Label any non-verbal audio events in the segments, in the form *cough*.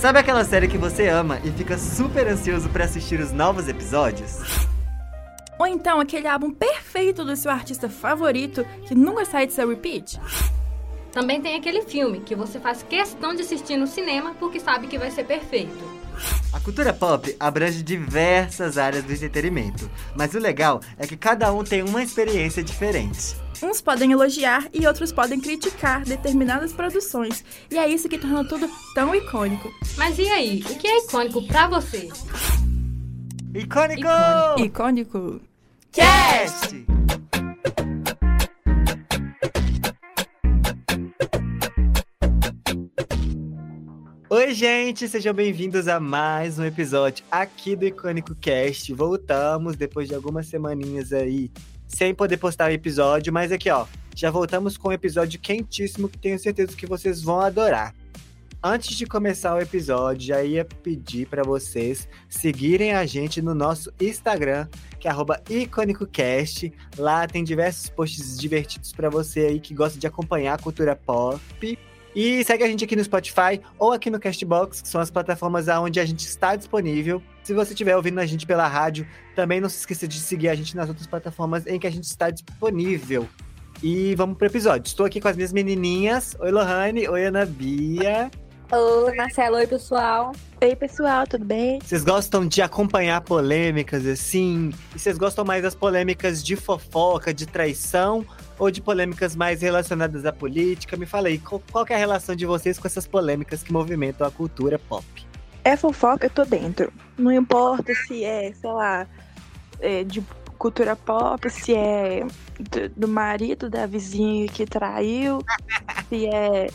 Sabe aquela série que você ama e fica super ansioso para assistir os novos episódios? Ou então aquele álbum perfeito do seu artista favorito que nunca sai de seu repeat? Também tem aquele filme que você faz questão de assistir no cinema porque sabe que vai ser perfeito. A cultura pop abrange diversas áreas do entretenimento, mas o legal é que cada um tem uma experiência diferente. Uns podem elogiar e outros podem criticar determinadas produções, e é isso que torna tudo tão icônico. Mas e aí, o que é icônico pra você? Icônico! Icônico! Cast! Oi, gente, sejam bem-vindos a mais um episódio aqui do Icônico Cast. Voltamos depois de algumas semaninhas aí sem poder postar o episódio, mas aqui, ó, já voltamos com um episódio quentíssimo que tenho certeza que vocês vão adorar. Antes de começar o episódio, já ia pedir para vocês seguirem a gente no nosso Instagram, que é icônicocast. Lá tem diversos posts divertidos para você aí que gosta de acompanhar a cultura pop. E segue a gente aqui no Spotify ou aqui no Castbox, que são as plataformas onde a gente está disponível. Se você estiver ouvindo a gente pela rádio, também não se esqueça de seguir a gente nas outras plataformas em que a gente está disponível. E vamos pro episódio. Estou aqui com as minhas menininhas. Oi, Lohane. Oi, Ana Bia. Oi, Marcelo. Oi, pessoal. Oi, pessoal, tudo bem? Vocês gostam de acompanhar polêmicas assim? E vocês gostam mais das polêmicas de fofoca, de traição ou de polêmicas mais relacionadas à política? Me fala aí, qual, qual é a relação de vocês com essas polêmicas que movimentam a cultura pop? É fofoca, eu tô dentro. Não importa se é, sei lá, é de cultura pop, se é do, do marido da vizinha que traiu, se é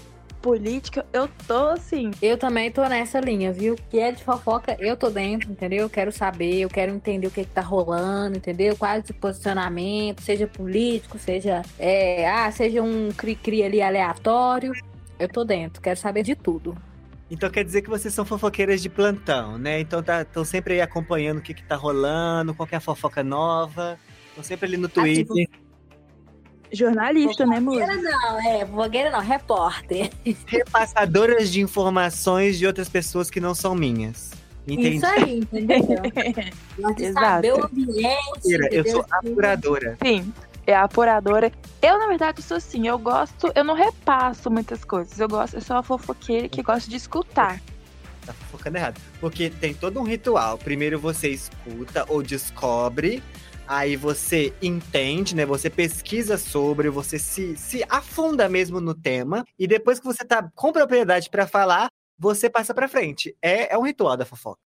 política, eu tô assim. Eu também tô nessa linha, viu? Que é de fofoca, eu tô dentro, entendeu? Eu quero saber, eu quero entender o que, que tá rolando, entendeu? Quais o posicionamento, seja político, seja. É, ah, seja um cri-cri ali aleatório. Eu tô dentro, quero saber de tudo. Então quer dizer que vocês são fofoqueiras de plantão, né? Então estão tá, sempre aí acompanhando o que, que tá rolando, qualquer fofoca nova. Estão sempre ali no Twitter. Ah, tipo, Jornalista, né, amor? não, é, blogueira não, repórter. Repassadoras de informações de outras pessoas que não são minhas. Entendi. Isso aí, entendeu? *laughs* Exato. saber o ambiente. Eu sou apuradora. Sim, é apuradora. Eu, na verdade, sou assim, eu gosto, eu não repasso muitas coisas. Eu gosto, eu sou uma fofoqueira que gosta de escutar. Tá fofocando errado. Porque tem todo um ritual. Primeiro você escuta ou descobre Aí você entende, né? Você pesquisa sobre, você se, se afunda mesmo no tema. E depois que você tá com propriedade para falar, você passa para frente. É, é um ritual da fofoca.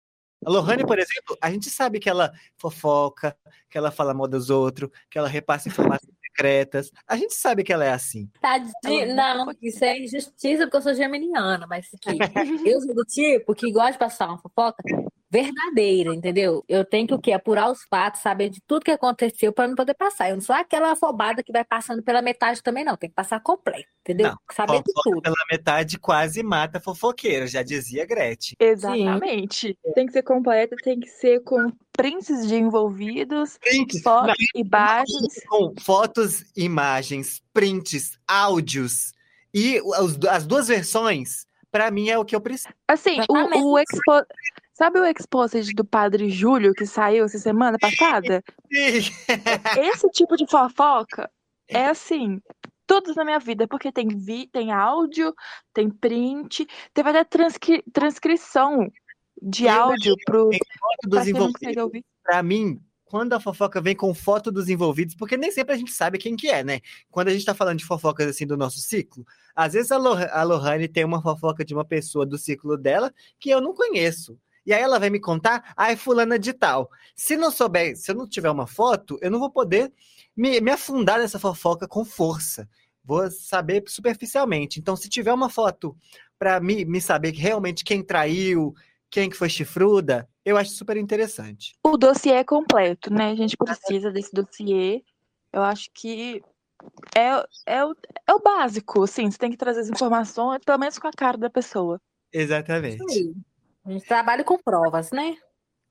A Lohane, por exemplo, a gente sabe que ela fofoca, que ela fala mal dos outros, que ela repassa informações *laughs* secretas. A gente sabe que ela é assim. Tadinha. Não, isso é injustiça porque eu sou geminiana, mas que *laughs* eu sou do tipo que gosta de passar uma fofoca verdadeira, entendeu? Eu tenho que o quê? Apurar os fatos, saber de tudo que aconteceu para não poder passar. Eu não sou aquela afobada que vai passando pela metade também, não. Tem que passar completo, entendeu? Não, saber de tudo. Pela metade quase mata fofoqueira, já dizia Gretchen. Exatamente. Sim. Tem que ser completa, tem que ser com prints de envolvidos, prints, fotos, não, imagens. Com fotos, imagens, prints, áudios e as duas versões para mim é o que eu preciso. Assim, o, o expo... Sabe o exposed do Padre Júlio que saiu essa semana passada? Esse tipo de fofoca é assim, tudo na minha vida, porque tem vi, tem áudio, tem print, teve até transcri... transcrição de áudio pro foto dos envolvidos. Para mim, quando a fofoca vem com foto dos envolvidos, porque nem sempre a gente sabe quem que é, né? Quando a gente tá falando de fofocas assim do nosso ciclo, às vezes a, Loh a Lohane tem uma fofoca de uma pessoa do ciclo dela que eu não conheço. E aí ela vai me contar, ai, ah, fulana de tal. Se não souber, se eu não tiver uma foto, eu não vou poder me, me afundar nessa fofoca com força. Vou saber superficialmente. Então, se tiver uma foto para me, me saber realmente quem traiu, quem que foi chifruda, eu acho super interessante. O dossiê é completo, né? A gente precisa desse dossiê. Eu acho que é, é, o, é o básico, assim. Você tem que trazer as informações, pelo menos com a cara da pessoa. Exatamente. Sim. A gente trabalha com provas, né?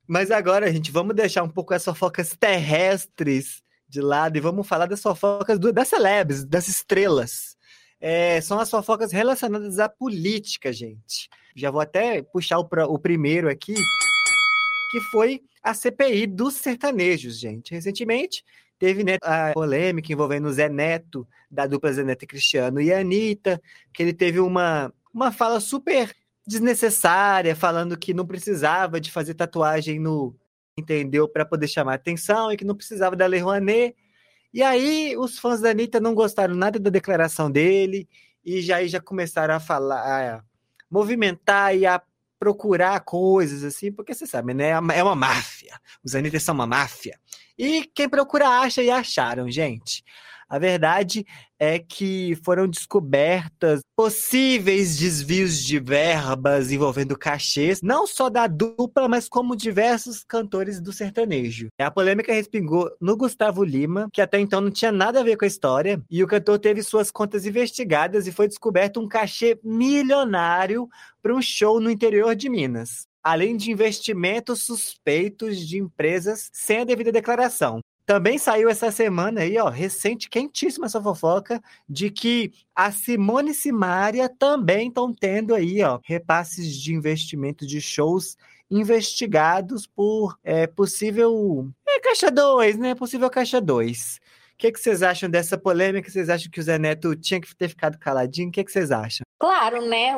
Mas agora, gente, vamos deixar um pouco as fofocas terrestres de lado e vamos falar das fofocas do, das celebs, das estrelas. é, são as fofocas relacionadas à política, gente. Já vou até puxar o, o primeiro aqui, que foi a CPI dos sertanejos, gente. Recentemente teve né, a polêmica envolvendo o Zé Neto, da dupla Zé Neto e Cristiano, e a Anitta, que ele teve uma, uma fala super desnecessária, falando que não precisava de fazer tatuagem no, entendeu, para poder chamar atenção e que não precisava da Lei Rouanet. E aí os fãs da Anitta não gostaram nada da declaração dele e já já começaram a falar, a movimentar e a procurar coisas assim, porque você sabe, né? É uma máfia. Os Anitta são uma máfia. E quem procura acha e acharam, gente. A verdade é que foram descobertas possíveis desvios de verbas envolvendo cachês, não só da dupla, mas como diversos cantores do sertanejo. A polêmica respingou no Gustavo Lima, que até então não tinha nada a ver com a história, e o cantor teve suas contas investigadas e foi descoberto um cachê milionário para um show no interior de Minas. Além de investimentos suspeitos de empresas sem a devida declaração. Também saiu essa semana aí, ó, recente, quentíssima essa fofoca, de que a Simone e Simaria também estão tendo aí, ó, repasses de investimento de shows investigados por é, possível. É, caixa 2, né? Possível caixa 2. O que, vocês acham dessa polêmica? Vocês acham que o Zé Neto tinha que ter ficado caladinho? O que, que vocês acham? Claro, né?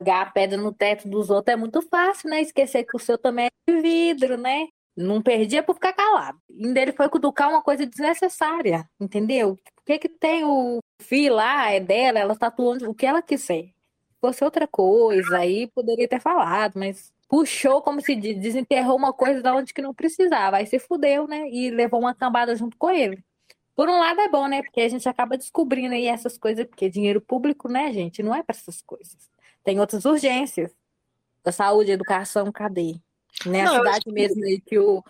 Jogar a pedra no teto dos outros é muito fácil, né? Esquecer que o seu também é de vidro, né? Não perdia por ficar calado. Ainda ele foi cutucar uma coisa desnecessária, entendeu? O que que tem o filho lá, é dela, ela tatuando o que ela quiser. Se fosse outra coisa, aí poderia ter falado, mas puxou, como se diz, desenterrou uma coisa da onde que não precisava. Aí se fudeu, né? E levou uma cambada junto com ele. Por um lado é bom, né? Porque a gente acaba descobrindo aí essas coisas, porque dinheiro público, né, gente, não é para essas coisas. Tem outras urgências. Da saúde, educação, cadê? Né? Não, a eu cidade mesmo aí que o,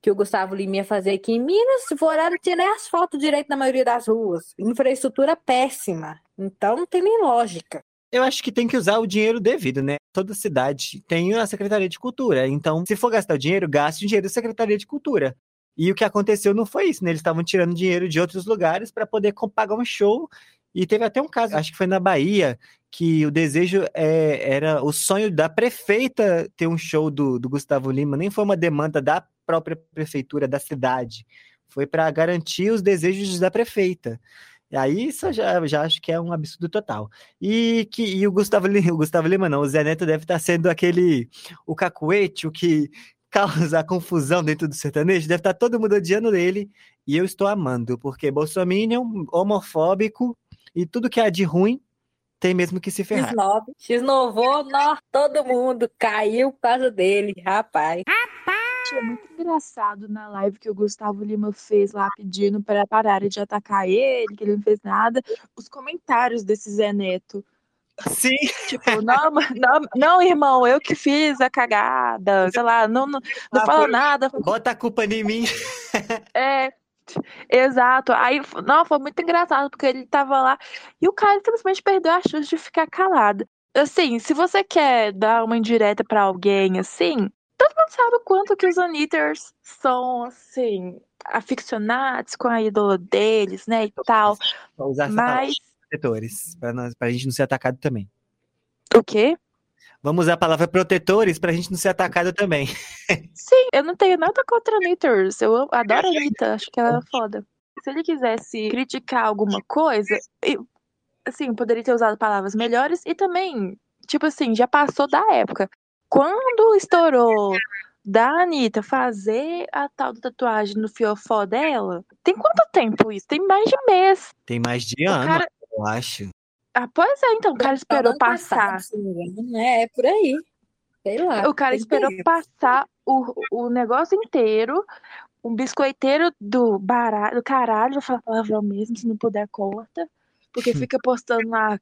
que o Gustavo Lima ia fazer aqui em Minas, se for horário, não tinha nem asfalto direito na maioria das ruas. Infraestrutura péssima. Então não tem nem lógica. Eu acho que tem que usar o dinheiro devido, né? Toda cidade tem a Secretaria de Cultura. Então, se for gastar o dinheiro, gaste o dinheiro da Secretaria de Cultura. E o que aconteceu não foi isso, né? Eles estavam tirando dinheiro de outros lugares para poder pagar um show. E teve até um caso, acho que foi na Bahia, que o desejo é, era o sonho da prefeita ter um show do, do Gustavo Lima. Nem foi uma demanda da própria prefeitura da cidade. Foi para garantir os desejos da prefeita. E aí isso eu já, já acho que é um absurdo total. E que e o Gustavo Lima, *laughs* o Gustavo Lima não, o Zé Neto deve estar sendo aquele o cacuete, o que causa confusão dentro do sertanejo, deve estar todo mundo odiando ele, e eu estou amando, porque Bolsonaro, homofóbico e tudo que há de ruim tem mesmo que se ferrar. X9. X9, nó, todo mundo caiu por causa dele, rapaz. Achei muito engraçado na live que o Gustavo Lima fez lá pedindo para pararem de atacar ele, que ele não fez nada. Os comentários desse Zé Neto. Sim, Tipo, não, *laughs* não, não, irmão, eu que fiz a cagada. Sei lá, não, não, não Ah, fala nada. bota a culpa em mim. É, exato. Aí, não, foi muito engraçado, porque ele tava lá e o cara simplesmente perdeu a chance de ficar calado. Assim, se você quer dar uma indireta pra alguém, assim, todo mundo sabe o quanto que os Anitters são, assim, aficionados com a ídola deles, né, e tal. Vou usar Mas, protetores, para nós, pra gente não ser atacado também. o quê? Vamos usar a palavra protetores pra gente não ser atacado também. Sim, eu não tenho nada contra Anitters. Eu amo- adoro a Anitta, acho que ela é foda. Se ele quisesse criticar alguma coisa, eu, assim, poderia ter usado palavras melhores e também, tipo assim, já passou da época. Quando estourou da Anitta fazer a tal da tatuagem no fiofó dela, tem quanto tempo isso? Tem mais de mês. Tem mais de O ano, cara- eu acho. Ah, pois é, então, o cara esperou passar. né? É por aí. Sei lá. O cara esperou tempo. passar o, o negócio inteiro, um biscoiteiro do baralho, do caralho, vou falar palavrão mesmo, se não puder, corta. Porque fica postando lá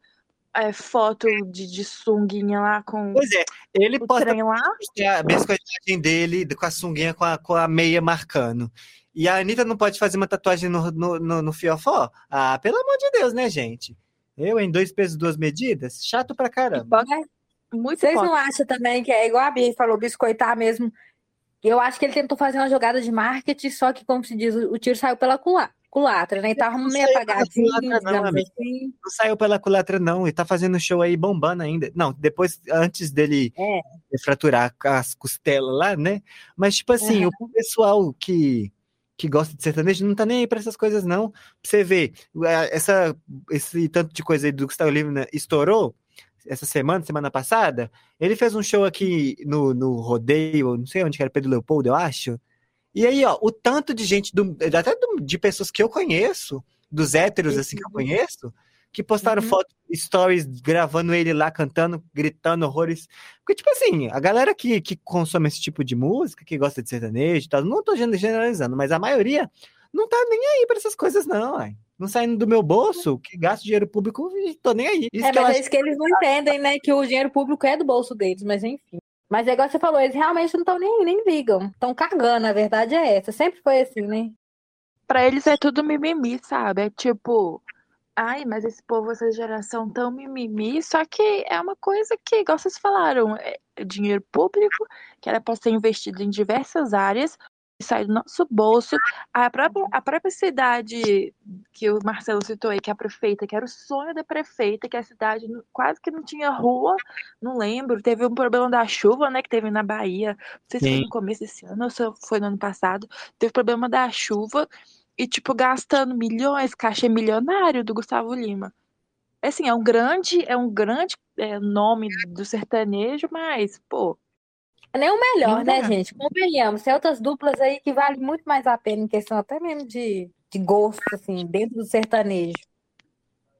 é, foto de, de sunguinha lá com Pois é, ele o posta trem lá. a biscoitagem dele com a sunguinha com a, com a meia marcando. E a Anitta não pode fazer uma tatuagem no, no, no, no fiofó? Ah, pelo amor de Deus, né, gente? Eu, em dois pesos, duas medidas? Chato pra caramba. Né? Muito Vocês não acham também que é igual a Bia falou, biscoitar mesmo? Eu acho que ele tentou fazer uma jogada de marketing, só que, como se diz, o tiro saiu pela culatra. né? E tava Não meio apagadinho, não, assim. Não saiu pela culatra, não. Ele tá fazendo show aí bombando ainda. Não, depois, antes dele É. fraturar as costelas lá, né? Mas, tipo assim, Aham. o pessoal que, que gosta de sertanejo não tá nem aí pra essas coisas, não. Pra você ver, essa, esse tanto de coisa aí do Gustavo Lima estourou essa semana, semana passada. Ele fez um show aqui no, no Rodeio, não sei onde que era, Pedro Leopoldo, eu acho. E aí, ó, o tanto de gente, do, até do- de pessoas que eu conheço, dos héteros, assim, que eu conheço, que postaram Uhum. fotos, stories, gravando ele lá cantando, gritando horrores. Porque, tipo assim, a galera que, que consome esse tipo de música, que gosta de sertanejo e tal, não tô gen- generalizando, mas a maioria não tá nem aí pra essas coisas, não, ai. Não saindo do meu bolso, que gasto dinheiro público e tô nem aí. Isso É, mas é isso que eles não entendem, né? Que o dinheiro público é do bolso deles, mas enfim. Mas é igual você falou, eles realmente não estão nem, nem ligam. Estão cagando, a verdade é essa. Sempre foi assim, né? Pra eles é tudo mimimi, sabe? É tipo, ai, mas esse povo, essa geração tão mimimi, só que é uma coisa que, igual vocês falaram, é dinheiro público, que era pra ser investido em diversas áreas, e sai do nosso bolso. A própria, a própria cidade que o Marcelo citou aí, que é a prefeita, que era o sonho da prefeita, que a cidade quase que não tinha rua, não lembro, teve um problema da chuva, né, que teve na Bahia, não sei se foi Sim. no começo desse ano ou se foi no ano passado, teve problema da chuva, e, tipo, gastando milhões, cachê milionário do Gustavo Lima. Assim, é um grande, é um grande é, nome do sertanejo, mas, pô, É nem o melhor, né, gente? Convenhamos. Tem outras duplas aí que valem muito mais a pena em questão até mesmo de, de gosto, assim, dentro do sertanejo.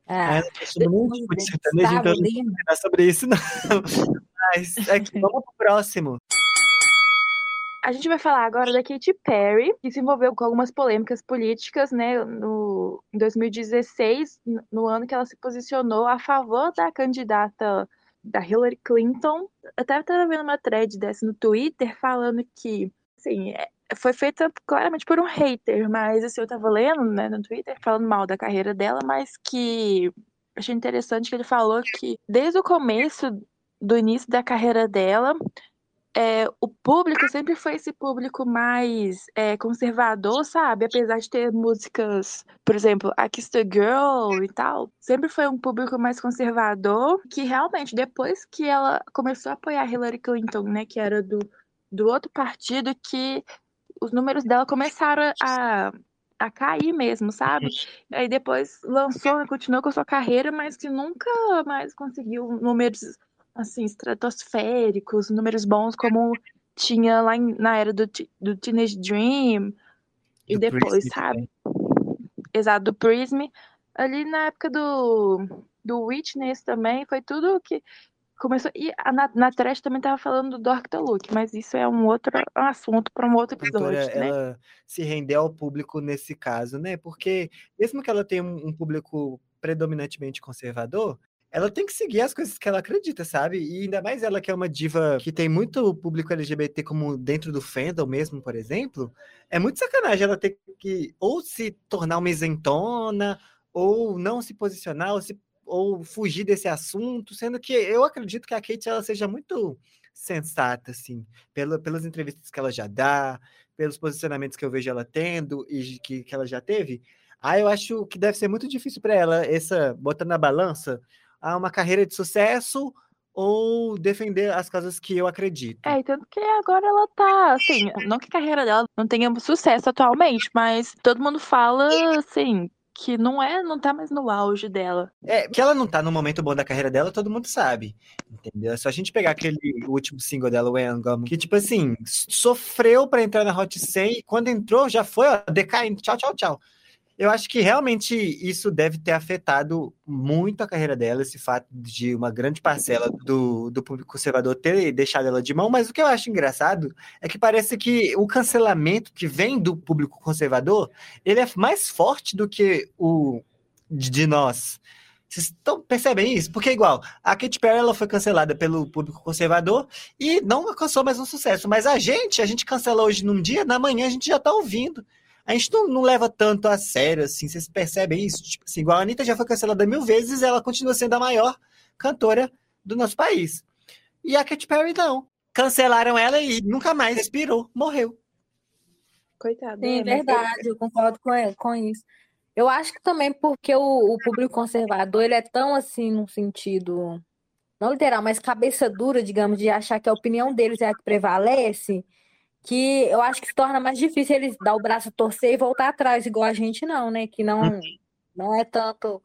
Ah, Ah, eu não tô sobre nenhum tipo de sertanejo, Gustavo então eu não sobre isso, não. *laughs* Mas aqui, vamos pro próximo. A gente vai falar agora da Katy Perry, que se envolveu com algumas polêmicas políticas, né, no, em 2016, n- no ano que ela se posicionou a favor da candidata da Hillary Clinton. Eu até estava vendo uma thread dessa no Twitter falando que, assim, é- foi feita claramente por um hater, mas assim, eu tava lendo, né, no Twitter, falando mal da carreira dela, mas que achei interessante que ele falou que desde o começo do início da carreira dela, é, o público sempre foi esse público mais é, conservador, sabe? Apesar de ter músicas, por exemplo, I Kiss the Girl e tal, sempre foi um público mais conservador, que realmente, depois que ela começou a apoiar Hillary Clinton, né, que era do, do outro partido, que os números dela começaram a, a cair mesmo, sabe? Aí depois lançou, continuou com a sua carreira, mas que nunca mais conseguiu números assim, estratosféricos, números bons, como tinha lá em- na era do, do Teenage Dream e Do depois, Prism sabe? Exato, do Prism. Ali na época do, do Witness também, foi tudo que começou. E a, na, na trash também tava falando do Dr. Luke, mas isso é um outro assunto para um outro A episódio, né? ela se render ao público nesse caso, né? Porque mesmo que ela tenha um, um público predominantemente conservador, ela tem que seguir as coisas que ela acredita, sabe? E ainda mais ela que é uma diva que tem muito público LGBT como dentro do fandom mesmo, por exemplo, é muito sacanagem ela ter que ou se tornar uma isentona, ou não se posicionar, ou, se- ou fugir desse assunto, sendo que eu acredito que a Kate ela seja muito sensata, assim, pela, pelas entrevistas que ela já dá, pelos posicionamentos que eu vejo ela tendo e que, que ela já teve. Ah, eu acho que deve ser muito difícil para ela, essa, botando na balança, ah, uma carreira de sucesso ou defender as causas que eu acredito. É, e tanto que agora ela tá, assim, não que a carreira dela não tenha sucesso atualmente, mas todo mundo fala, assim, que não é, não tá mais no auge dela. É, que ela não tá no momento bom da carreira dela, todo mundo sabe. Entendeu? É só a gente pegar aquele último single dela, o Engam, que, tipo assim, sofreu pra entrar na Hot 100 e quando entrou já foi, ó, decaindo. Tchau, tchau, tchau. Eu acho que realmente isso deve ter afetado muito a carreira dela, esse fato de uma grande parcela do, do público conservador ter deixado ela de mão, mas o que eu acho engraçado é que parece que o cancelamento que vem do público conservador, ele é mais forte do que o de nós. Vocês tão- percebem isso? Porque, igual, a Katy Perry ela foi cancelada pelo público conservador e não alcançou mais um sucesso. Mas a gente, a gente cancela hoje num dia, na manhã a gente já tá ouvindo. A gente não, não leva tanto a sério, assim, vocês percebem isso? Tipo assim, igual a Anitta já foi cancelada mil vezes, ela continua sendo a maior cantora do nosso país. E a Katy Perry não. Cancelaram ela e nunca mais respirou, morreu. Coitada. Sim, né? verdade, eu concordo com, com isso. Eu acho que também porque o, o público conservador, ele é tão assim, no sentido, não literal, mas cabeça dura, digamos, de achar que a opinião deles é a que prevalece, que eu acho que se torna mais difícil eles dar o braço torcer e voltar atrás, igual a gente não, né? Que não, não é tanto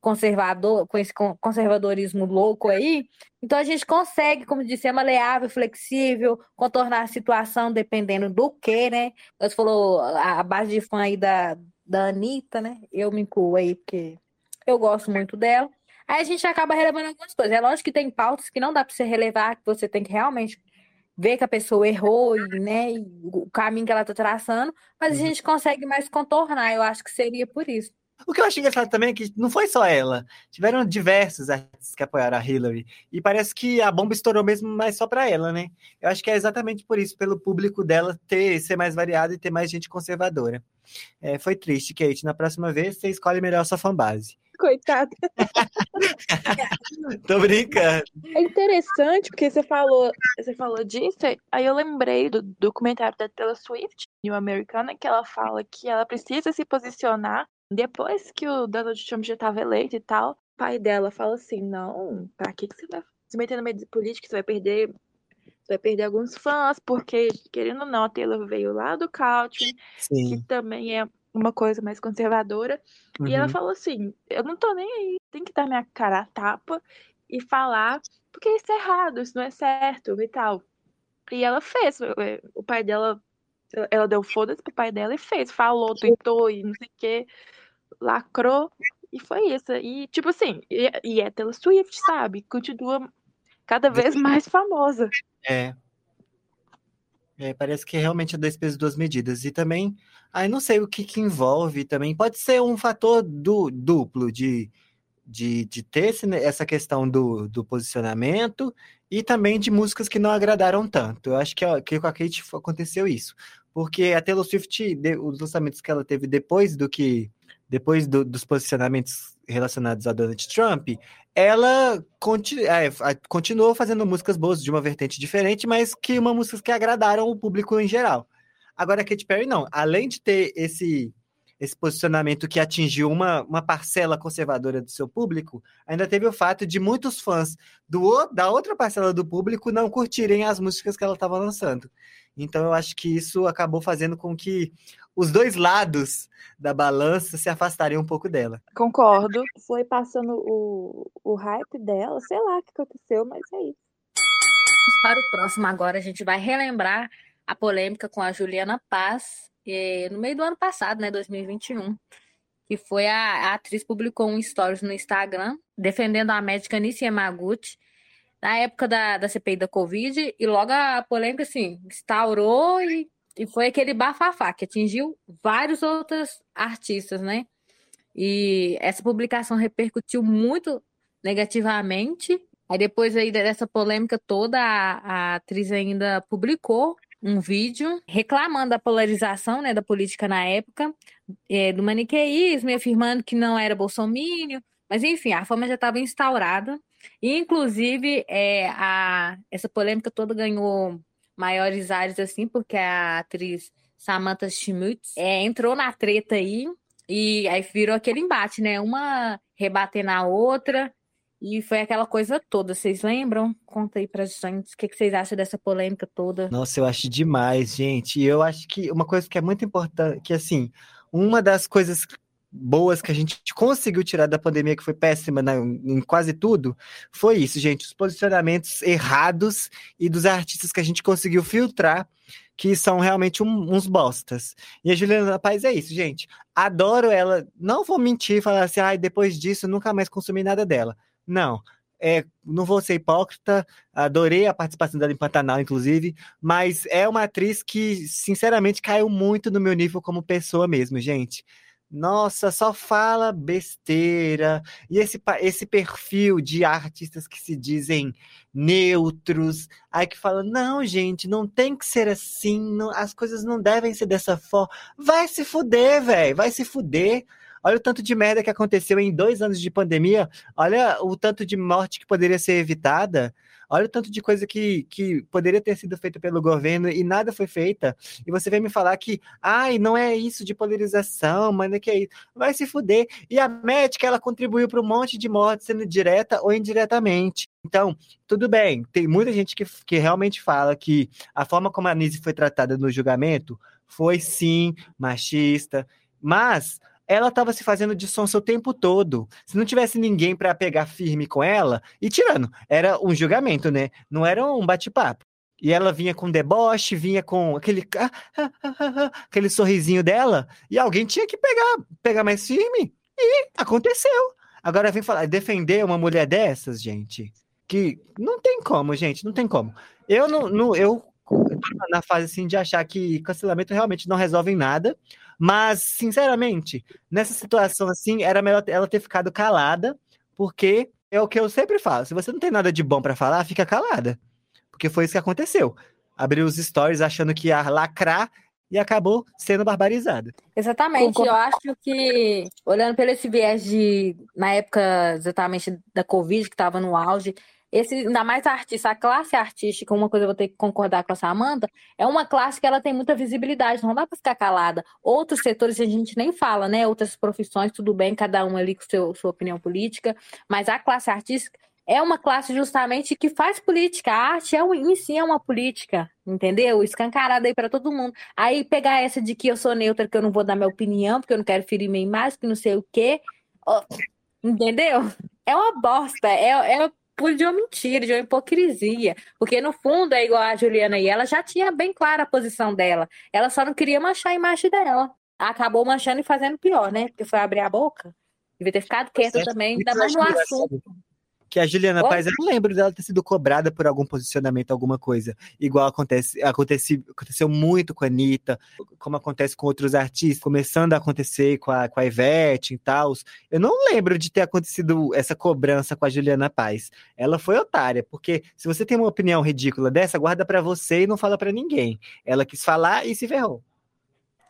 conservador, com esse conservadorismo louco aí. Então a gente consegue, como disse, ser maleável, flexível, contornar a situação dependendo do que, né? Você falou a base de fã aí da, da Anitta, né? Eu me incluo aí, porque eu gosto muito dela. Aí a gente acaba relevando algumas coisas. É lógico que tem pautas que não dá para você relevar, que você tem que realmente ver que a pessoa errou e, né, e o caminho que ela está traçando, mas a uhum. gente consegue mais contornar. Eu acho que seria por isso. O que eu acho engraçado também é que não foi só ela. Tiveram diversos artistas que apoiaram a Hillary. E parece que a bomba estourou mesmo mais só para ela, né? Eu acho que é exatamente por isso, pelo público dela ter ser mais variado e ter mais gente conservadora. É, foi triste, Kate. Na próxima vez, você escolhe melhor a sua fanbase. Coitada. *laughs* Tô brincando. É interessante porque você falou, você falou disso, aí eu lembrei do documentário da Taylor Swift, New Americana, que ela fala que ela precisa se posicionar depois que o Donald Trump já estava eleito e tal. O pai dela fala assim: não, pra que, que você vai se meter no meio de política? Você vai perder vai perder alguns fãs, porque, querendo ou não, a Taylor veio lá do Sim. que também é uma coisa mais conservadora. Uhum. E ela uhum. falou assim: eu não tô nem aí, tem que dar minha cara a tapa e falar, porque isso é errado, isso não é certo e tal. E ela fez, o pai dela, ela deu foda-se pro pai dela e fez, falou, tentou e não sei o que, lacrou, e foi isso. E, tipo assim, e, e é Taylor Swift, sabe? Continua cada vez mais famosa. É. É, parece que realmente é dois pesos, duas medidas. E também, aí não sei o que, que envolve também. Pode ser um fator du, duplo de, de, de ter esse, essa questão do, do posicionamento e também de músicas que não agradaram tanto. Eu acho que, ó, que com a Kate aconteceu isso. Porque a Taylor Swift, de, os lançamentos que ela teve depois do que. Depois do, dos posicionamentos relacionados a Donald Trump, ela é, continuou fazendo músicas boas de uma vertente diferente, mas que uma músicas que agradaram o público em geral. Agora a Katy Perry não, além de ter esse esse posicionamento que atingiu uma, uma parcela conservadora do seu público, ainda teve o fato de muitos fãs do, da outra parcela do público não curtirem as músicas que ela estava lançando. Então eu acho que isso acabou fazendo com que os dois lados da balança se afastarem um pouco dela. Concordo. Foi passando o, o hype dela, sei lá o que aconteceu, mas é isso. Para o próximo agora, a gente vai relembrar a polêmica com a Juliana Paz é, no meio do ano passado, né, 2021, que foi a, a atriz publicou um stories no Instagram defendendo a médica Nissi Yamaguchi na época da, da CPI da Covid e logo a polêmica assim instaurou e e foi aquele bafafá que atingiu vários outros artistas, né? E essa publicação repercutiu muito negativamente. Aí depois aí dessa polêmica toda, a, a atriz ainda publicou um vídeo reclamando da polarização né, da política na época, é, do maniqueísmo, e afirmando que não era bolsomínio, mas enfim, a fama já estava instaurada. E, inclusive, é, a, essa polêmica toda ganhou maiores áreas, assim, porque a atriz Samantha Schmutz é, entrou na treta aí e aí virou aquele embate, né? Uma rebatendo a outra e foi aquela coisa toda. Vocês lembram? Conta aí pra gente o que, que vocês acham dessa polêmica toda. Nossa, eu acho demais, gente. E eu acho que uma coisa que é muito importante, que assim, uma das coisas boas que a gente conseguiu tirar da pandemia, que foi péssima na, em quase tudo, foi isso, gente. Os posicionamentos errados e dos artistas que a gente conseguiu filtrar, que são realmente um, uns bostas. E a Juliana Paz é isso, gente. Adoro ela. Não vou mentir e falar assim, ah, depois disso nunca mais consumi nada dela. Não. É, não vou ser hipócrita, adorei a participação dela em Pantanal, inclusive, mas é uma atriz que, sinceramente, caiu muito no meu nível como pessoa mesmo, gente. Nossa, só fala besteira. E esse, esse perfil de artistas que se dizem neutros, aí que fala: não, gente, não tem que ser assim, não, as coisas não devem ser dessa forma. Vai se fuder, velho, vai se fuder. Olha o tanto de merda que aconteceu em dois anos de pandemia. Olha o tanto de morte que poderia ser evitada. Olha o tanto de coisa que, que poderia ter sido feita pelo governo e nada foi feita. E você vem me falar que, ai, não é isso de polarização, mas é que é isso. Vai se fuder. E a médica, ela contribuiu para um monte de mortes, sendo direta ou indiretamente. Então, tudo bem. Tem muita gente que, que realmente fala que a forma como a Nise foi tratada no julgamento foi sim machista, mas ela estava se fazendo de sonsa o tempo todo. Se não tivesse ninguém para pegar firme com ela, e tirando, era um julgamento, né? Não era um bate-papo. E ela vinha com deboche, vinha com aquele, aquele sorrisinho dela, e alguém tinha que pegar, pegar mais firme. E aconteceu. Agora vem falar, defender uma mulher dessas, gente, que não tem como, gente, não tem como. Eu não, não eu na fase assim de achar que cancelamento realmente não resolve em nada. Mas, sinceramente, nessa situação assim, era melhor ela ter ficado calada, porque é o que eu sempre falo. Se você não tem nada de bom para falar, fica calada. Porque foi isso que aconteceu. Abriu os stories achando que ia lacrar e acabou sendo barbarizada. Exatamente. Concordo. Eu acho que, olhando pelo esse viés de, na época exatamente da Covid, que estava no auge, esse, ainda mais a artista, a classe artística, uma coisa eu vou ter que concordar com a Samanta, é uma classe que ela tem muita visibilidade, não dá para ficar calada. Outros setores a gente nem fala, né? Outras profissões, tudo bem, cada um ali com seu, sua opinião política, mas a classe artística é uma classe justamente que faz política. A arte é, em si é uma política, entendeu? Escancarada aí para todo mundo. Aí pegar essa de que eu sou neutra, que eu não vou dar minha opinião, porque eu não quero ferir minha imagem, que não sei o quê. Entendeu? É uma bosta. É, é de uma mentira, de uma hipocrisia. Porque, no fundo, é igual a Juliana e ela já tinha bem clara a posição dela. Ela só não queria manchar a imagem dela. Acabou manchando e fazendo pior, né? Porque foi abrir a boca. Devia ter ficado quieta também, ainda mais no assunto que a Juliana Paz, eu não lembro dela ter sido cobrada por algum posicionamento, alguma coisa. Igual acontece, acontece, aconteceu muito com a Anitta, como acontece com outros artistas, começando a acontecer com a, com a Ivete e tal. Eu não lembro de ter acontecido essa cobrança com a Juliana Paz. Ela foi otária, porque se você tem uma opinião ridícula dessa, guarda para você e não fala para ninguém. Ela quis falar e se ferrou.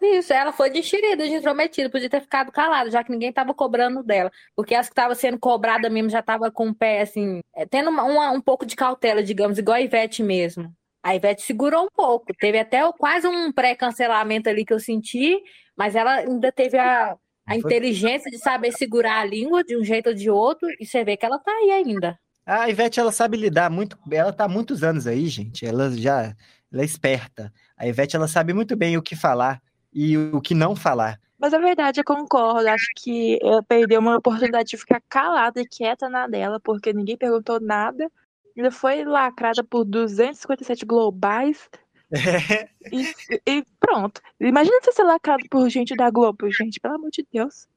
Isso, ela foi de enxerida, de intrometida, podia ter ficado calada, já que ninguém estava cobrando dela. Porque as que estavam sendo cobradas mesmo já estavam com o pé, assim, é, tendo uma, uma, um pouco de cautela, digamos, igual a Ivete mesmo. A Ivete segurou um pouco, teve até quase um pré-cancelamento ali que eu senti, mas ela ainda teve a, a inteligência de saber segurar a língua de um jeito ou de outro, e você vê que ela tá aí ainda. A Ivete, ela sabe lidar muito, ela tá há muitos anos aí, gente, ela já, ela é esperta. A Ivete, ela sabe muito bem o que falar e o que não falar. Mas a verdade, eu concordo. Acho que eu perdi uma oportunidade de ficar calada e quieta na dela, porque ninguém perguntou nada. Ainda foi lacrada por 257 globais. É. *laughs* E, e, pronto. Imagina você ser lacrado por gente da Globo, gente, pelo amor de Deus.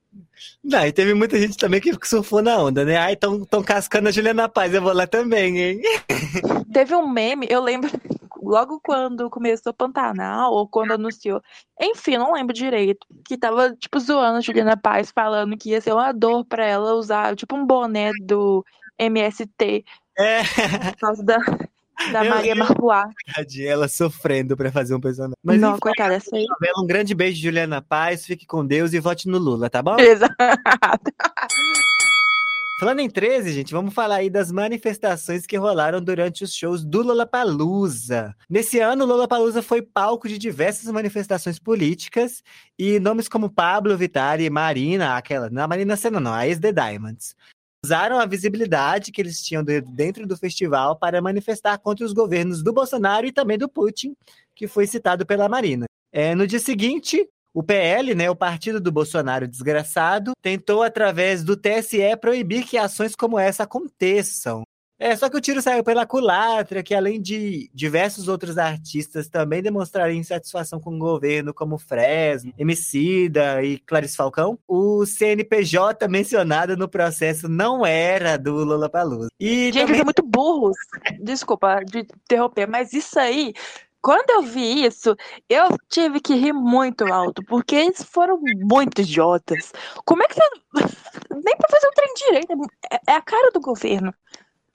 Não, e teve muita gente também que surfou na onda, né? Ai, estão cascando a Juliana Paz, eu vou lá também, hein? Teve um meme, eu lembro, logo quando começou Pantanal, ou quando anunciou, enfim, não lembro direito, que tava, tipo, zoando a Juliana Paz, falando que ia ser uma dor pra ela usar, tipo, um boné do MST. É. Por causa da, da Maria Marruá. Ela sofrendo pra fazer um personagem. Mas não, enfim, coitada, essa aí. Um grande beijo, Juliana Paz. Fique com Deus e vote no Lula, tá bom? Exato. *laughs* Falando em 13, gente, vamos falar aí das manifestações que rolaram durante os shows do Lollapalooza. Nesse ano, o Lollapalooza foi palco de diversas manifestações políticas e nomes como Pablo Vittar e Marina, aquela, não a Marina Senna não, a ex-The Diamonds, usaram a visibilidade que eles tinham dentro do festival para manifestar contra os governos do Bolsonaro e também do Putin, que foi citado pela Marina. É, no dia seguinte, o PL, né, o partido do Bolsonaro desgraçado, tentou, através do TSE, proibir que ações como essa aconteçam. É, só que o tiro saiu pela culatra, que além de diversos outros artistas também demonstrarem insatisfação com o governo, como Fresno, Emicida e Clarice Falcão, o CNPJ mencionado no processo não era do Lollapalooza. E Gente, também... muito burros. Desculpa de interromper, mas isso aí quando eu vi isso, eu tive que rir muito alto, porque eles foram muito idiotas. Como é que. *laughs* Nem pra fazer um trem direito. É, é a cara do governo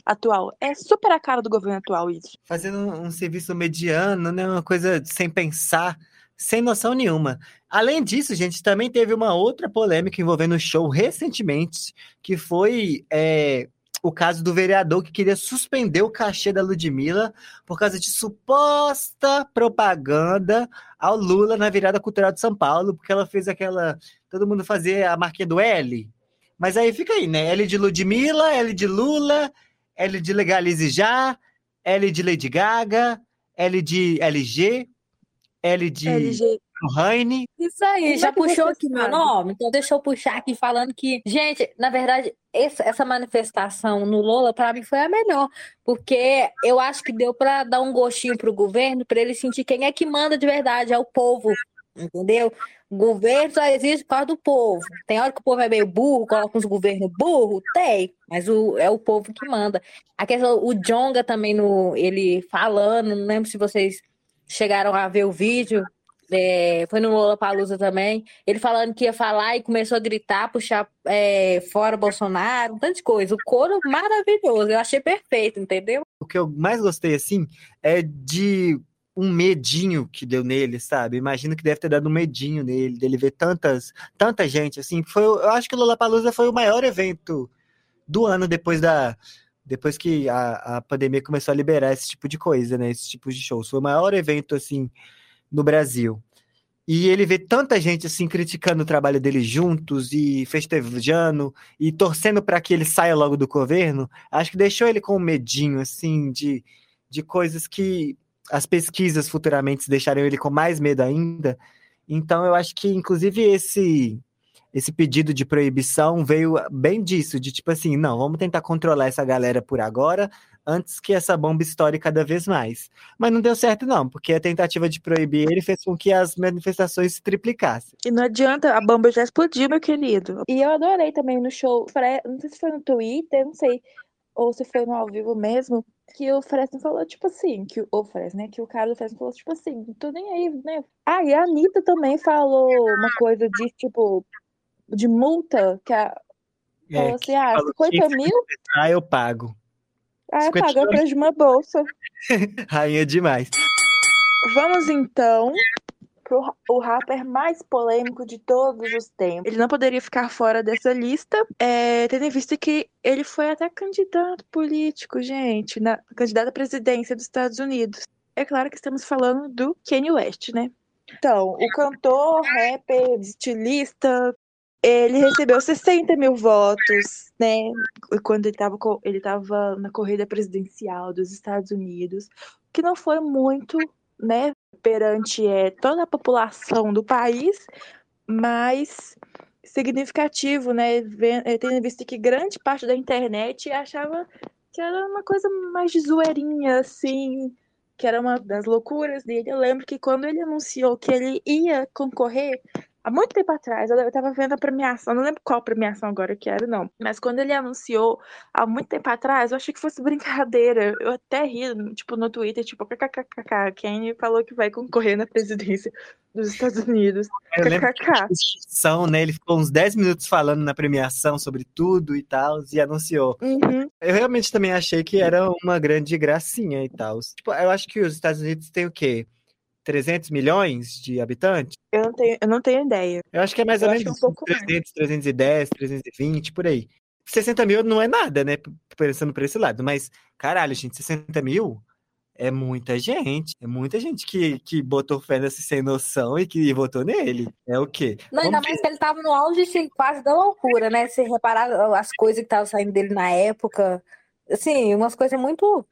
atual. É super a cara do governo atual isso. Fazendo um serviço mediano, né? Uma coisa sem pensar, sem noção nenhuma. Além disso, gente, também teve uma outra polêmica envolvendo o show recentemente, que foi é, o caso do vereador que queria suspender o cachê da Ludmilla por causa de suposta propaganda ao Lula na virada cultural de São Paulo, porque ela fez aquela. Todo mundo fazia a marquinha do L. Mas aí fica aí, né? L de Ludmilla, L de Lula, L de Legalize Já, L de Lady Gaga, L de LG, L de LG. Raine. Isso aí, Como já é que puxou aqui meu sabe? nome? Então deixa eu puxar aqui falando que, gente, na verdade, essa manifestação no Lola, para mim, foi a melhor, porque eu acho que deu para dar um gostinho pro governo, para ele sentir quem é que manda de verdade, é o povo, entendeu? O governo só existe por causa do povo. Tem hora que o povo é meio burro, coloca uns governos burros, tem, mas o, é o povo que manda. A questão, o Jonga também, no, ele falando, não lembro se vocês chegaram a ver o vídeo, é, foi no Lollapalooza também, ele falando que ia falar e começou a gritar, puxar é, fora Bolsonaro, um tanto de coisa. O coro maravilhoso, eu achei perfeito, entendeu? O que eu mais gostei, assim, é de um medinho que deu nele, sabe? Imagino que deve ter dado um medinho nele, dele ver tantas, tanta gente, assim. Foi, eu acho que o Lollapalooza foi o maior evento do ano depois da depois que a, a pandemia começou a liberar esse tipo de coisa, né? Esse tipo de shows. Foi o maior evento, assim, no Brasil. E ele vê tanta gente, assim, criticando o trabalho dele juntos e festejando e torcendo para que ele saia logo do governo, acho que deixou ele com um medinho, assim, de, de coisas que as pesquisas futuramente deixariam ele com mais medo ainda. Então, eu acho que, inclusive, esse esse pedido de proibição veio bem disso, de tipo assim, não, vamos tentar controlar essa galera por agora, antes que essa bomba estoure cada vez mais. Mas não deu certo, não, porque a tentativa de proibir ele fez com que as manifestações se triplicassem. E não adianta, a bomba já explodiu, meu querido. E eu adorei também no show, não sei se foi no Twitter, não sei, ou se foi no ao vivo mesmo, que o Fresno falou, tipo assim, que o, o Fresno, né, que o cara do Fresno falou, tipo assim, não tô nem aí, né. Ah, e a Anitta também falou uma coisa de, tipo, de multa, que a, falou É, assim, ah, falou 50 que- mil? ah, eu pago. Ah, 50 pagou o preço de uma bolsa. *laughs* Rainha demais. Vamos então pro o rapper mais polêmico de todos os tempos. Ele não poderia ficar fora dessa lista, é, tendo em vista que ele foi até candidato político, gente, na candidato à presidência dos Estados Unidos. É claro que estamos falando do Kanye West, né? Então, o cantor, rapper, estilista, ele recebeu 60 mil votos, né? Quando ele estava ele tava na corrida presidencial dos Estados Unidos, que não foi muito, né? Perante é, toda a população do país, mas significativo, né? Eh, Tendo em vista que grande parte da internet achava que era uma coisa mais de zoeirinha, assim, que era uma das loucuras dele. Eu lembro que quando ele anunciou que ele ia concorrer, há muito tempo atrás, eu tava vendo a premiação, não lembro qual premiação agora que era, não. Mas quando ele anunciou, há muito tempo atrás, eu achei que fosse *laughs* brincadeira. Eu até ri, tipo, no Twitter, tipo, kkkk, Kanye falou que vai concorrer na presidência dos Estados Unidos. KKK. discussão, né? Ele ficou uns 10 minutos falando na premiação sobre tudo e tal, e anunciou. Uhum. Eu realmente também achei que era uma grande gracinha e tal. Tipo, eu acho que os Estados Unidos têm o quê? 300 milhões de habitantes? Eu não tenho, eu não tenho ideia. Eu acho que é mais ou Eu menos que é um pouco mais. 300, 310, 320, por aí. 60 mil não é nada, né? Pensando por esse lado. Mas, caralho, gente, 60 mil é muita gente. É muita gente que, que botou fé nesse sem noção e que votou nele. É o quê? Não, ainda Vamos mais que ele tava no auge assim, quase da loucura, né? Se reparar as coisas que estavam saindo dele na época, assim, umas coisas muito,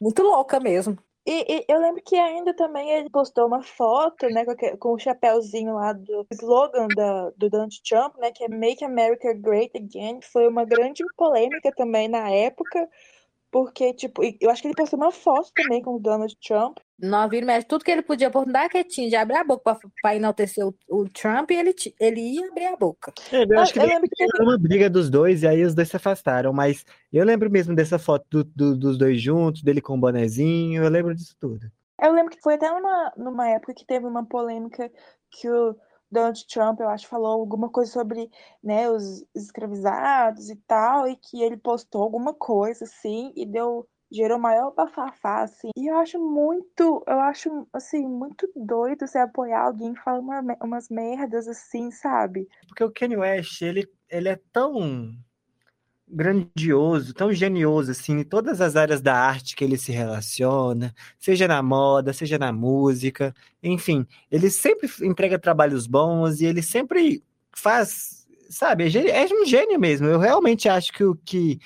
muito louca mesmo. E, e eu lembro que ainda também ele postou uma foto, né, com, aque- com o chapéuzinho lá do slogan da, do Donald Trump, né, que é Make America Great Again, foi uma grande polêmica também na época, porque, tipo, eu acho que ele postou uma foto também com o Donald Trump. Não vira mexe tudo que ele podia por dar quietinho de abrir a boca pra, pra enaltecer o, o Trump e ele, ele ia abrir a boca. É, eu acho que eu lembro que teve uma briga dos dois e aí os dois se afastaram. Mas eu lembro mesmo dessa foto do- do- dos dois juntos, dele com o bonezinho. Eu lembro disso tudo. Eu lembro que foi até numa, numa época que teve uma polêmica que o Donald Trump, eu acho, falou alguma coisa sobre, né, os escravizados e tal, e que ele postou alguma coisa assim e deu gerou maior bafafá assim. E eu acho muito, eu acho assim muito doido você apoiar alguém que fala uma umas merdas assim, sabe? Porque o Kanye West, ele, ele é tão grandioso, tão genioso, assim, em todas as áreas da arte que ele se relaciona, seja na moda, seja na música, enfim, ele sempre entrega trabalhos bons e ele sempre faz, sabe, é, é um gênio mesmo. Eu realmente acho que o que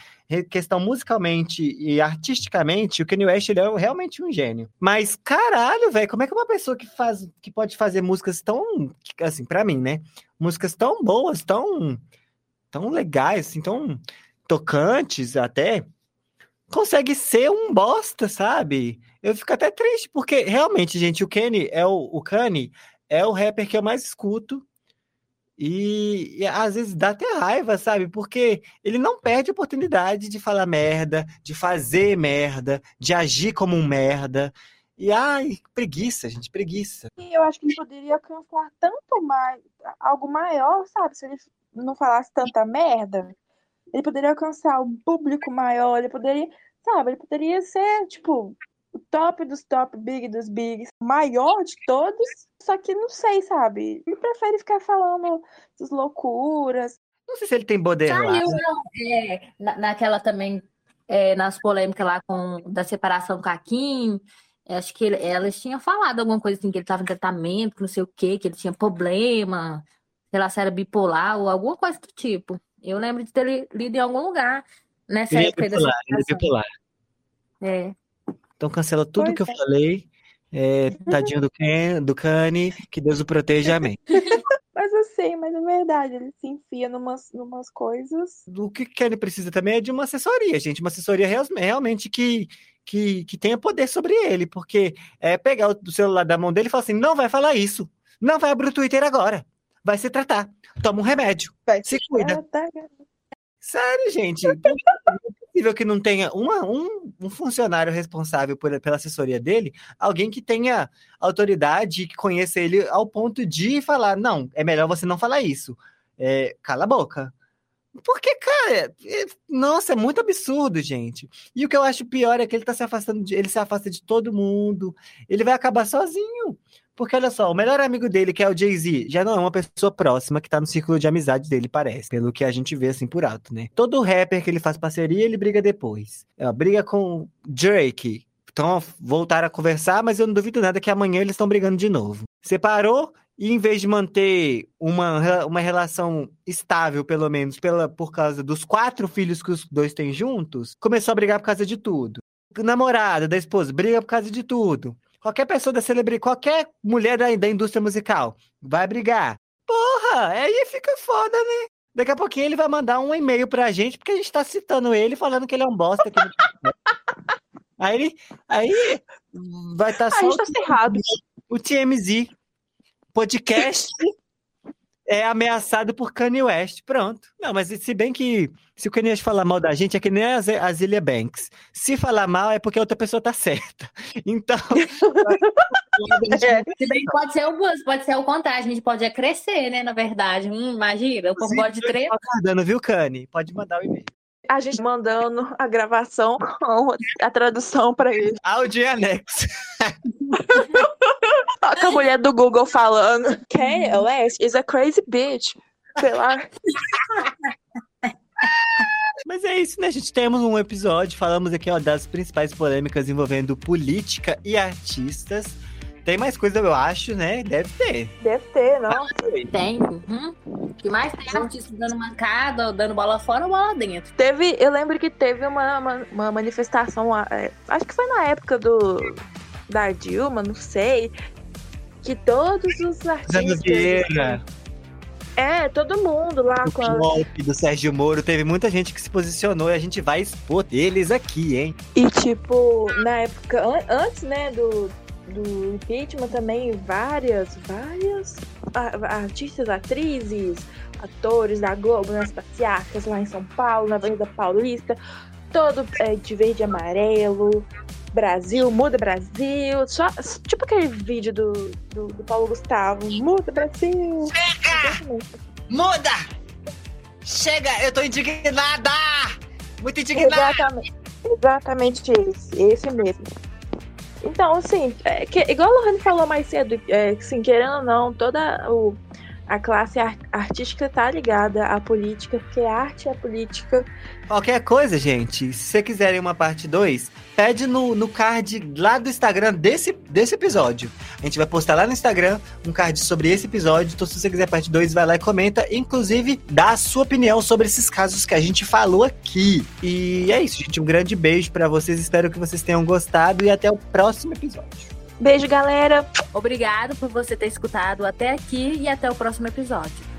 questão musicalmente e artisticamente, o Kanye West ele é realmente um gênio. Mas caralho, velho, como é que uma pessoa que faz que pode fazer músicas tão assim, para mim, né? Músicas tão boas, tão tão legais, assim, tão tocantes até, consegue ser um bosta, sabe? Eu fico até triste, porque realmente, gente, o Kenny é o, o Kanye é o rapper que eu mais escuto. E, e, às vezes dá até raiva, sabe? Porque ele não perde a oportunidade de falar merda, de fazer merda, de agir como um merda. E ai, preguiça, gente, preguiça. E eu acho que ele poderia alcançar tanto mais, algo maior, sabe? Se ele não falasse tanta merda ele poderia alcançar um público maior, ele poderia, sabe, ele poderia ser, tipo, o top dos top, big dos bigs, maior de todos, só que não sei, sabe? Ele prefere ficar falando essas loucuras. Não sei se ele tem borderline. Saiu, não, é, na, naquela também, é, nas polêmicas lá com, da separação com a Kim, acho que ele, elas tinham falado alguma coisa assim, que ele estava em tratamento, que não sei o quê, que ele tinha problema, sei lá se era bipolar ou alguma coisa do tipo. Eu lembro de ter lido em algum lugar nessa ele é época bipolar, ele é bipolar. É. Então cancela tudo Pois que eu é. falei. É, tadinho do, Ken, do Kanye, que Deus o proteja, amém. *laughs* Mas eu sei, mas é verdade, ele se enfia numas, numas coisas. O que o Kanye precisa também é de uma assessoria, gente. Uma assessoria real- realmente que, que, que tenha poder sobre ele, porque é pegar o o celular da mão dele e falar assim: não vai falar isso, não vai abrir o Twitter agora, vai se tratar, toma um remédio, Vai se cuida. Sério, gente. Não é possível que não tenha uma, um, um funcionário responsável por- pela assessoria dele, alguém que tenha autoridade, que conheça ele ao ponto de falar: não, é melhor você não falar isso. É, cala a boca. Porque, cara, é- nossa, é muito absurdo, gente. E o que eu acho pior é que ele tá se afastando, de, ele se afasta de todo mundo. Ele vai acabar sozinho. Porque olha só, o melhor amigo dele, que é o Jay-Z, já não é uma pessoa próxima que tá no círculo de amizade dele, parece. Pelo que a gente vê assim por alto, né? Todo rapper que ele faz parceria, ele briga depois. É, briga com Drake. Então, voltaram a conversar, mas eu não duvido nada que amanhã eles estão brigando de novo. Separou e em vez de manter uma, uma relação estável, pelo menos, pela, por causa dos quatro filhos que os dois têm juntos, começou a brigar por causa de tudo. Namorada da esposa, briga por causa de tudo. Qualquer pessoa da celebridade, qualquer mulher da, da indústria musical vai brigar. Porra, aí fica foda, né? Daqui a pouquinho ele vai mandar um e-mail pra gente, porque a gente tá citando ele, falando que ele é um bosta. não- *laughs* aí. Aí vai estar A só gente tá cerrado. o TMZ. Podcast é ameaçado por Kanye West. Pronto. Não, mas se bem que se o Kanye West falar mal da gente, é que nem a Zé- a Zilia Banks. Se falar mal, é porque a outra pessoa tá certa. *laughs* Então. *laughs* É. Se bem que pode ser o pode ser o contrário, a gente pode é crescer, né? Na verdade. Hum, imagina, o povo pode Tô tremer. aguardando, viu, Kanye? Pode mandar o e-mail. A gente mandando a gravação com a tradução pra ele. Áudio e anexo. *laughs* Com a mulher do Google falando. Kanye West is a crazy bitch. Sei lá. Mas é isso, né, gente? Temos um episódio, falamos aqui ó, das principais polêmicas envolvendo política e artistas. Tem mais coisa, eu acho, né? Deve ter. Deve ter, não. Tem. Uhum. O que mais tem artista dando mancada, ou dando bola fora ou bola dentro. Teve, eu lembro que teve uma, uma, uma manifestação, é, acho que foi na época do da Dilma, não sei, que todos os artistas, Vieira, é, todo mundo lá do com a, golpe do Sérgio Moro, teve muita gente que se posicionou e a gente vai expor eles aqui, hein? e tipo, na época an- antes, né, do do impeachment também várias, várias artistas, atrizes, atores da Globo nas passeatas lá em São Paulo, na Avenida Paulista, todo é, de verde e amarelo, Brasil, muda Brasil, só, tipo aquele vídeo do, do, do Paulo Gustavo, muda Brasil. Exatamente. Muda! Chega, eu tô indignada! Muito indignada! Exatamente, exatamente esse, esse mesmo. Então, assim, é, que- igual a Lohane falou mais cedo, é, assim, querendo ou não, toda o, A classe ar- artística tá ligada à política, porque arte é política. Qualquer coisa, gente, se você quiserem uma parte 2, pede no, no card lá do Instagram desse, desse episódio. A gente vai postar lá no Instagram um card sobre esse episódio. Então, se você quiser parte 2, vai lá e comenta. Inclusive, dá a sua opinião sobre esses casos que a gente falou aqui. E é isso, gente. Um grande beijo pra vocês. Espero que vocês tenham gostado e até o próximo episódio. Beijo, galera! Obrigado por você ter escutado até aqui e até o próximo episódio.